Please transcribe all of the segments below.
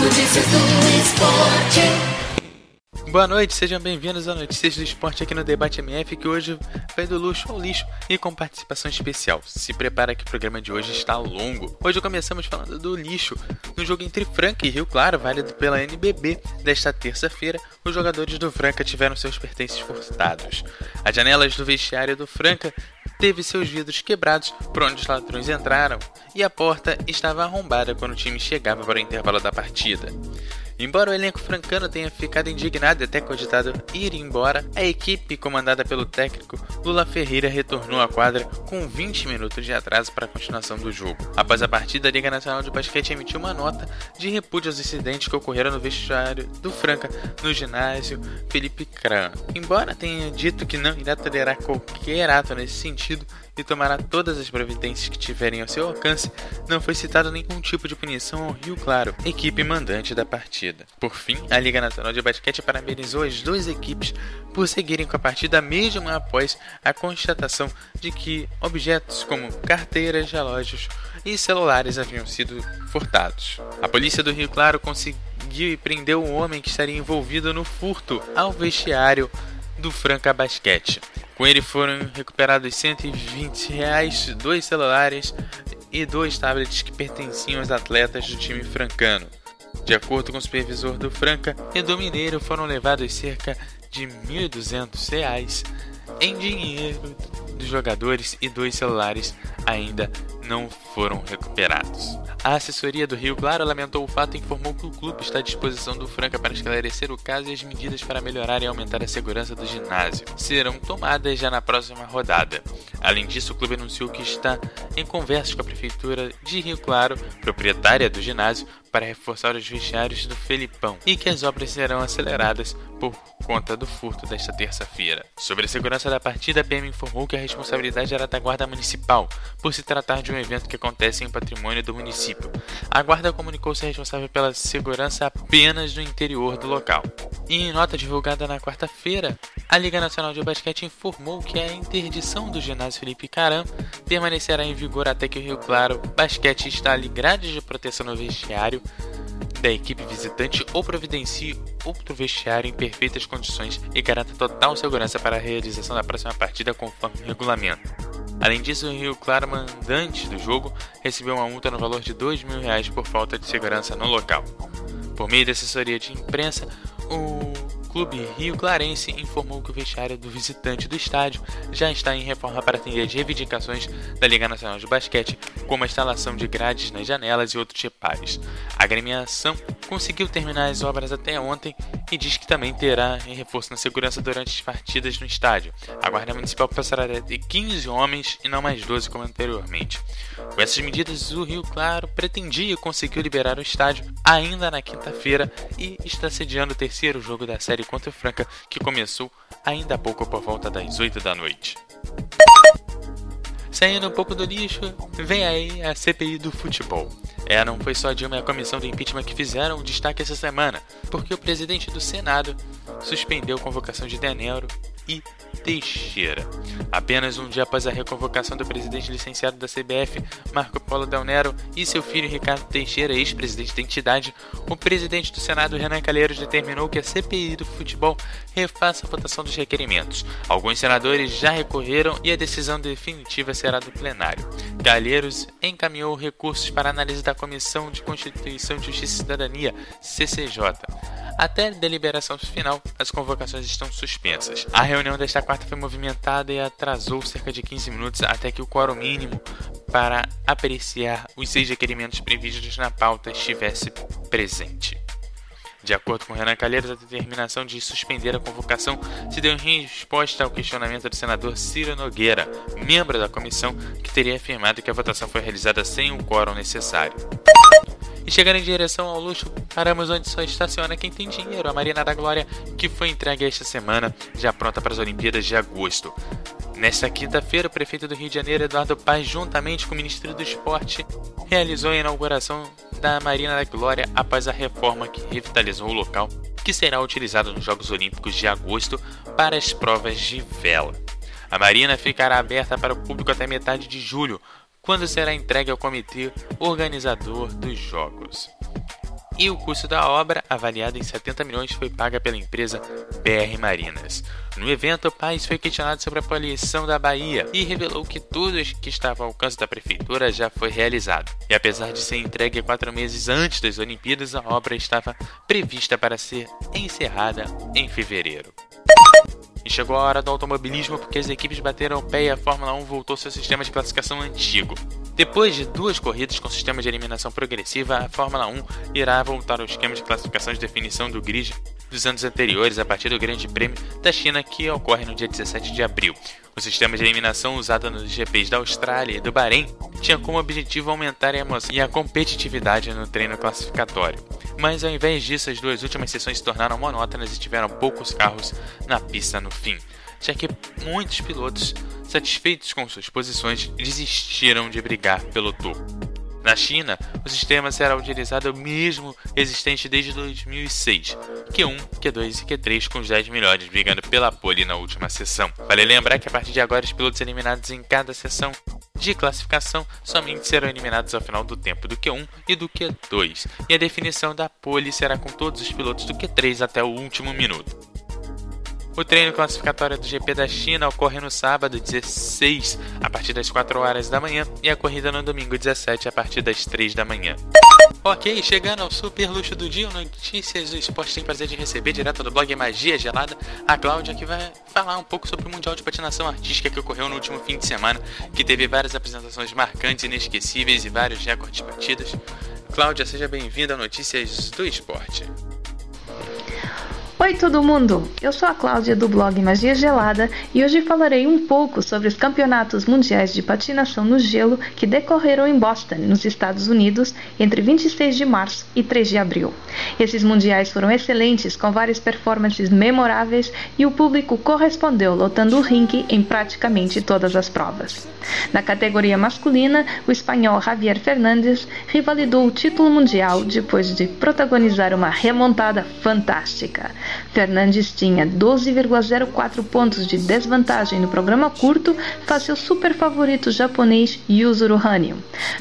Notícias do esporte. Boa noite, sejam bem-vindos a Notícias do Esporte aqui no Debate MF, que hoje vai do luxo ao lixo e com participação especial. Se prepara que o programa de hoje está longo. Hoje começamos falando do lixo. No jogo entre Franca e Rio Claro, válido pela NBB, desta terça-feira, os jogadores do Franca tiveram seus pertences furtados. As janelas do vestiário do Franca teve seus vidros quebrados por onde os ladrões entraram e a porta estava arrombada quando o time chegava para o intervalo da partida. Embora o elenco francano tenha ficado indignado e até cogitado ir embora, a equipe comandada pelo técnico Lula Ferreira retornou à quadra com 20 minutos de atraso para a continuação do jogo. Após a partida, a Liga Nacional de Basquete emitiu uma nota de repúdio aos incidentes que ocorreram no vestiário do Franca no ginásio Felipe Cran. Embora tenha dito que não irá tolerar qualquer ato nesse sentido, e tomará todas as providências que tiverem ao seu alcance, não foi citado nenhum tipo de punição ao Rio Claro, equipe mandante da partida. Por fim, a Liga Nacional de Basquete parabenizou as duas equipes por seguirem com a partida mesmo após a constatação de que objetos como carteiras, relógios e celulares haviam sido furtados. A polícia do Rio Claro conseguiu e prendeu um homem que estaria envolvido no furto ao vestiário do Franca Basquete. Com ele foram recuperados 120 reais, dois celulares e dois tablets que pertenciam aos atletas do time francano. De acordo com o supervisor do Franca e do Mineiro, foram levados cerca de R$ 1.200 em dinheiro dos jogadores e dois celulares ainda não foram recuperados. A assessoria do Rio Claro lamentou o fato e informou que o clube está à disposição do Franca para esclarecer o caso e as medidas para melhorar e aumentar a segurança do ginásio serão tomadas já na próxima rodada. Além disso, o clube anunciou que está em conversas com a prefeitura de Rio Claro, proprietária do ginásio, para reforçar os vestiários do Felipão e que as obras serão aceleradas por conta do furto desta terça-feira. Sobre a segurança da partida, a PM informou que a responsabilidade era da Guarda Municipal, por se tratar de um evento que acontece em patrimônio do município. A Guarda comunicou ser responsável pela segurança apenas no interior do local. E em nota divulgada na quarta-feira, a Liga Nacional de Basquete informou que a interdição do ginásio Felipe Caram permanecerá em vigor até que o Rio Claro Basquete instale grades de proteção no vestiário da equipe visitante ou providencie outro vestiário em perfeitas condições e garanta total segurança para a realização da próxima partida conforme o regulamento. Além disso, o Rio Claro, mandante do jogo, recebeu uma multa no valor de 2 mil reais por falta de segurança no local. Por meio da assessoria de imprensa, o Clube Rio Clarense informou que o vestiário do visitante do estádio já está em reforma para atender as reivindicações da Liga Nacional de Basquete, como a instalação de grades nas janelas e outros reparos. A agremiação conseguiu terminar as obras até ontem e diz que também terá reforço na segurança durante as partidas no estádio. A Guarda Municipal passará ter 15 homens e não mais 12 como anteriormente. Com essas medidas, o Rio Claro pretendia e conseguiu liberar o estádio ainda na quinta-feira e está sediando o terceiro jogo da série contra o Franca, que começou ainda há pouco por volta das 8 da noite. Saindo um pouco do lixo, vem aí a CPI do futebol. É, não foi só a Dilma e a comissão do impeachment que fizeram destaque essa semana, porque o presidente do Senado suspendeu a convocação de Denero e Teixeira. Apenas um dia após a reconvocação do presidente licenciado da CBF, Marco Polo Del Nero, e seu filho Ricardo Teixeira, ex-presidente da entidade, o presidente do Senado, Renan Calheiros, determinou que a CPI do futebol refaça a votação dos requerimentos. Alguns senadores já recorreram e a decisão definitiva será do plenário. Calheiros encaminhou recursos para análise da Comissão de Constituição, Justiça e Cidadania, CCJ. Até deliberação final, as convocações estão suspensas. A reunião desta quarta foi movimentada e atrasou cerca de 15 minutos até que o quórum mínimo para apreciar os seis requerimentos previstos na pauta estivesse presente. De acordo com Renan Calheiros, a determinação de suspender a convocação se deu em resposta ao questionamento do senador Ciro Nogueira, membro da comissão, que teria afirmado que a votação foi realizada sem o quórum necessário. Chegando em direção ao luxo, paramos onde só estaciona quem tem dinheiro, a Marina da Glória, que foi entregue esta semana, já pronta para as Olimpíadas de agosto. Nesta quinta-feira, o prefeito do Rio de Janeiro, Eduardo Paz, juntamente com o Ministro do Esporte, realizou a inauguração da Marina da Glória após a reforma que revitalizou o local, que será utilizado nos Jogos Olímpicos de agosto para as provas de vela. A marina ficará aberta para o público até metade de julho, quando será entregue ao comitê organizador dos Jogos. e o custo da obra, avaliado em 70 milhões, foi paga pela empresa BR Marinas. No evento, o país foi questionado sobre a poluição da Bahia e revelou que tudo que estava ao alcance da prefeitura já foi realizado. E apesar de ser entregue quatro meses antes das Olimpíadas, a obra estava prevista para ser encerrada em fevereiro. E chegou a hora do automobilismo porque as equipes bateram o pé e a Fórmula 1 voltou seu sistema de classificação antigo. Depois de duas corridas com sistema de eliminação progressiva, a Fórmula 1 irá voltar ao esquema de classificação de definição do grid dos anos anteriores a partir do Grande Prêmio da China que ocorre no dia 17 de abril. O sistema de eliminação usado nos GPs da Austrália e do Bahrein tinha como objetivo aumentar a emoção e a competitividade no treino classificatório. Mas ao invés disso, as duas últimas sessões se tornaram monótonas e tiveram poucos carros na pista no fim, já que muitos pilotos satisfeitos com suas posições, desistiram de brigar pelo topo. Na China, o sistema será utilizado mesmo existente desde 2006, Q1, Q2 e Q3 com os 10 melhores brigando pela pole na última sessão. Vale lembrar que a partir de agora os pilotos eliminados em cada sessão de classificação somente serão eliminados ao final do tempo do Q1 e do Q2, e a definição da pole será com todos os pilotos do Q3 até o último minuto. O treino classificatório do GP da China ocorre no sábado 16, a partir das 4 horas da manhã, e a corrida no domingo 17, a partir das 3 da manhã. Ok, chegando ao super luxo do dia, notícias do esporte tem prazer de receber direto do blog Magia Gelada, a Cláudia que vai falar um pouco sobre o Mundial de Patinação Artística que ocorreu no último fim de semana, que teve várias apresentações marcantes, inesquecíveis e vários recordes batidos. Cláudia, seja bem-vinda a Notícias do Esporte. Oi todo mundo, eu sou a Cláudia do blog Magia Gelada e hoje falarei um pouco sobre os campeonatos mundiais de patinação no gelo que decorreram em Boston, nos Estados Unidos, entre 26 de março e 3 de abril. Esses mundiais foram excelentes, com várias performances memoráveis e o público correspondeu, lotando o ringue em praticamente todas as provas. Na categoria masculina, o espanhol Javier Fernandes revalidou o título mundial depois de protagonizar uma remontada fantástica. Fernandes tinha 12,04 pontos de desvantagem no programa curto face ao super favorito japonês Yuzuru Hanyu.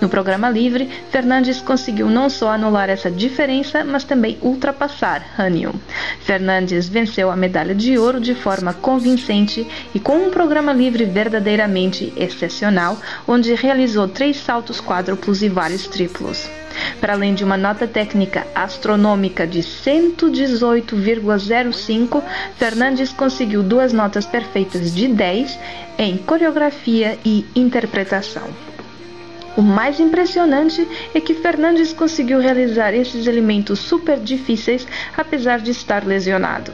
No programa livre, Fernandes conseguiu não só anular essa diferença, mas também ultrapassar Hanyu. Fernandes venceu a medalha de ouro de forma convincente e com um programa livre verdadeiramente excepcional, onde realizou três saltos quádruplos e vários triplos. Para além de uma nota técnica astronômica de 118,05, Fernandes conseguiu duas notas perfeitas de 10 em coreografia e interpretação. O mais impressionante é que Fernandes conseguiu realizar esses elementos super difíceis apesar de estar lesionado.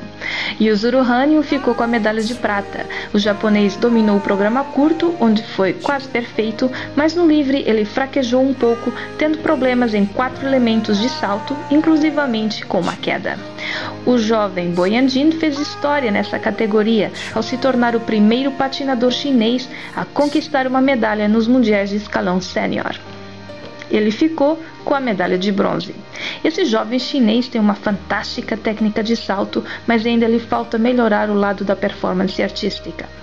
Yuzuru Hanyu ficou com a medalha de prata. O japonês dominou o programa curto, onde foi quase perfeito, mas no livre ele fraquejou um pouco, tendo problemas em quatro elementos de salto, inclusivamente com uma queda. O jovem Boyanjin fez história nessa categoria ao se tornar o primeiro patinador chinês a conquistar uma medalha nos mundiais de escalão sênior. Ele ficou com a medalha de bronze. Esse jovem chinês tem uma fantástica técnica de salto, mas ainda lhe falta melhorar o lado da performance artística.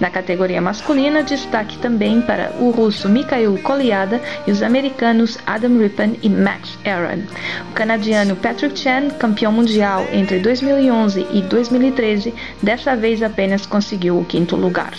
Na categoria masculina, destaque também para o russo Mikhail Koliada e os americanos Adam Rippon e Max Aaron. O canadiano Patrick Chan, campeão mundial entre 2011 e 2013, dessa vez apenas conseguiu o quinto lugar.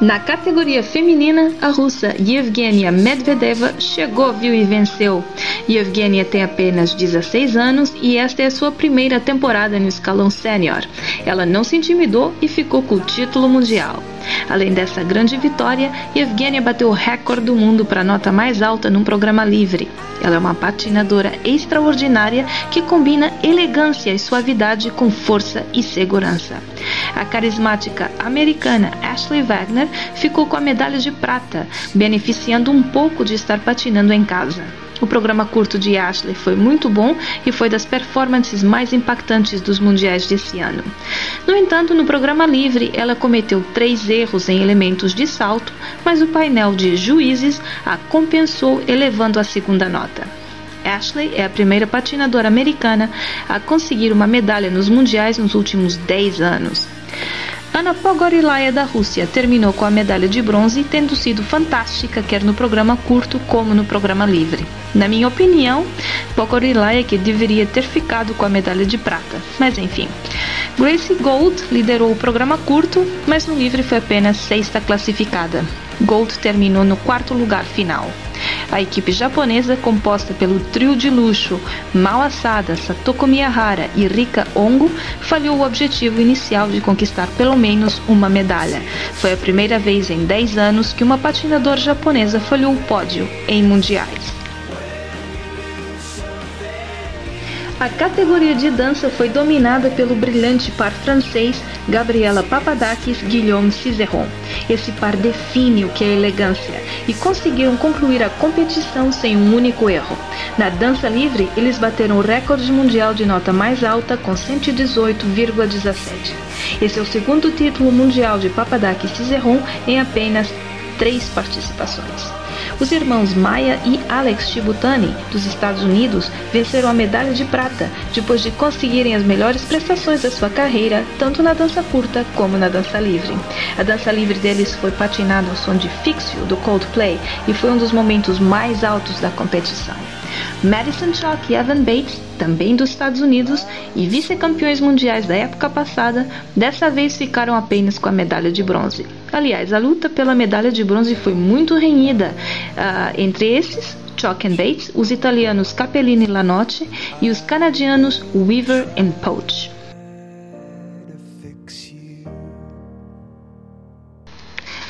Na categoria feminina, a russa Yevgenia Medvedeva chegou, viu e venceu. Yevgenia tem apenas 16 anos e esta é sua primeira temporada no escalão sênior. Ela não se intimidou e ficou com o título mundial. Além dessa grande vitória, Yevgenia bateu o recorde do mundo para a nota mais alta num programa livre. Ela é uma patinadora extraordinária que combina elegância e suavidade com força e segurança. A carismática americana Ashley Wagner ficou com a medalha de prata, beneficiando um pouco de estar patinando em casa. O programa curto de Ashley foi muito bom e foi das performances mais impactantes dos mundiais desse ano. No entanto, no programa livre, ela cometeu três erros em elementos de salto, mas o painel de juízes a compensou, elevando a segunda nota. Ashley é a primeira patinadora americana a conseguir uma medalha nos mundiais nos últimos 10 anos. Ana Pogorilaya da Rússia terminou com a medalha de bronze, tendo sido fantástica quer no programa curto como no programa livre. Na minha opinião, Pogorilaya que deveria ter ficado com a medalha de prata, mas enfim. Gracie Gold liderou o programa curto, mas no livre foi apenas sexta classificada. Gold terminou no quarto lugar final. A equipe japonesa, composta pelo trio de luxo Mao Asada, Satoko Miyahara e Rika Ongo, falhou o objetivo inicial de conquistar pelo menos uma medalha. Foi a primeira vez em 10 anos que uma patinadora japonesa falhou o pódio em mundiais. A categoria de dança foi dominada pelo brilhante par francês Gabriela Papadakis Guillaume Cizeron. Esse par define o que é elegância e conseguiram concluir a competição sem um único erro. Na dança livre, eles bateram o recorde mundial de nota mais alta com 118,17. Esse é o segundo título mundial de Papadakis Cizeron em apenas três participações. Os irmãos Maya e Alex Chibutani, dos Estados Unidos, venceram a medalha de prata depois de conseguirem as melhores prestações da sua carreira, tanto na dança curta como na dança livre. A dança livre deles foi patinada ao som de Fix You, do Coldplay, e foi um dos momentos mais altos da competição. Madison Chalk e Evan Bates, também dos Estados Unidos e vice-campeões mundiais da época passada, dessa vez ficaram apenas com a medalha de bronze. Aliás, a luta pela medalha de bronze foi muito renhida. Uh, entre esses, Chalk and Bates, os italianos Capellini e Lanotti e os canadianos Weaver e Poach.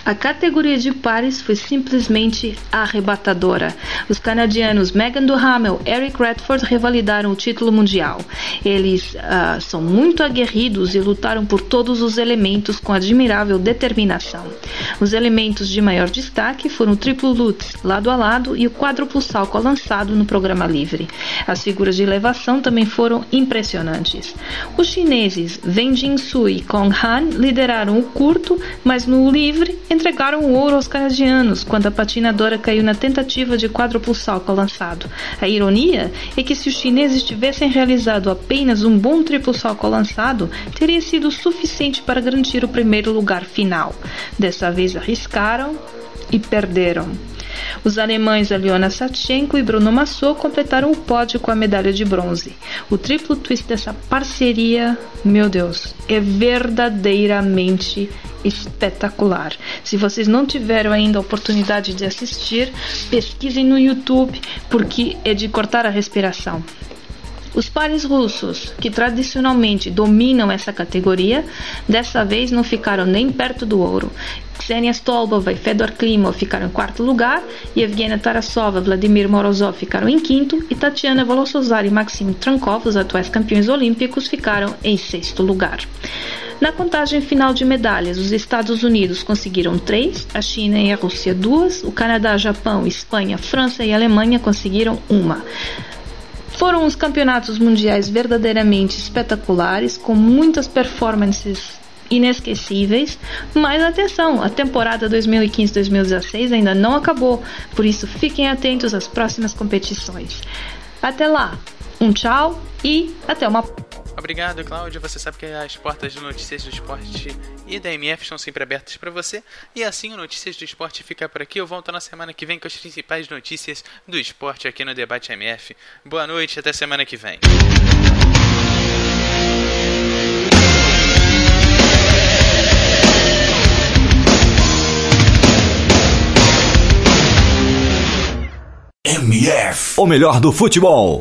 A categoria de pares foi simplesmente arrebatadora. Os canadianos Megan Duhamel e Eric Redford revalidaram o título mundial. Eles uh, são muito aguerridos e lutaram por todos os elementos com admirável determinação. Os elementos de maior destaque foram o triplo lutz, lado a lado, e o quádruplo salto lançado no programa livre. As figuras de elevação também foram impressionantes. Os chineses Wen Jingsu e Kong Han lideraram o curto, mas no livre entregaram o ouro aos canadianos quando a patinadora caiu na tentativa de quádruplo salto lançado. A ironia é que se os chineses tivessem realizado apenas um bom triplo salto lançado, teria sido suficiente para garantir o primeiro lugar final. Dessa vez arriscaram e perderam. Os alemães Aliona Satchenko e Bruno Massot completaram o pódio com a medalha de bronze. O triplo twist dessa parceria, meu Deus, é verdadeiramente espetacular. Se vocês não tiveram ainda a oportunidade de assistir, pesquisem no YouTube porque é de cortar a respiração. Os pares russos, que tradicionalmente dominam essa categoria, dessa vez não ficaram nem perto do ouro. Ksenia Stolbova e Fedor Klimov ficaram em quarto lugar, Evgenia Tarasova e Vladimir Morozov ficaram em quinto, e Tatiana Volosozar e Maxim Trankov, os atuais campeões olímpicos, ficaram em sexto lugar. Na contagem final de medalhas, os Estados Unidos conseguiram três, a China e a Rússia duas, o Canadá, Japão, Espanha, França e Alemanha conseguiram uma. Foram os campeonatos mundiais verdadeiramente espetaculares, com muitas performances inesquecíveis, mas atenção, a temporada 2015-2016 ainda não acabou, por isso fiquem atentos às próximas competições. Até lá, um tchau e até uma Obrigado, Cláudio. Você sabe que as portas de notícias do esporte e da MF estão sempre abertas para você. E assim o Notícias do Esporte fica por aqui. Eu volto na semana que vem com as principais notícias do esporte aqui no Debate MF. Boa noite, até semana que vem. MF, o melhor do futebol.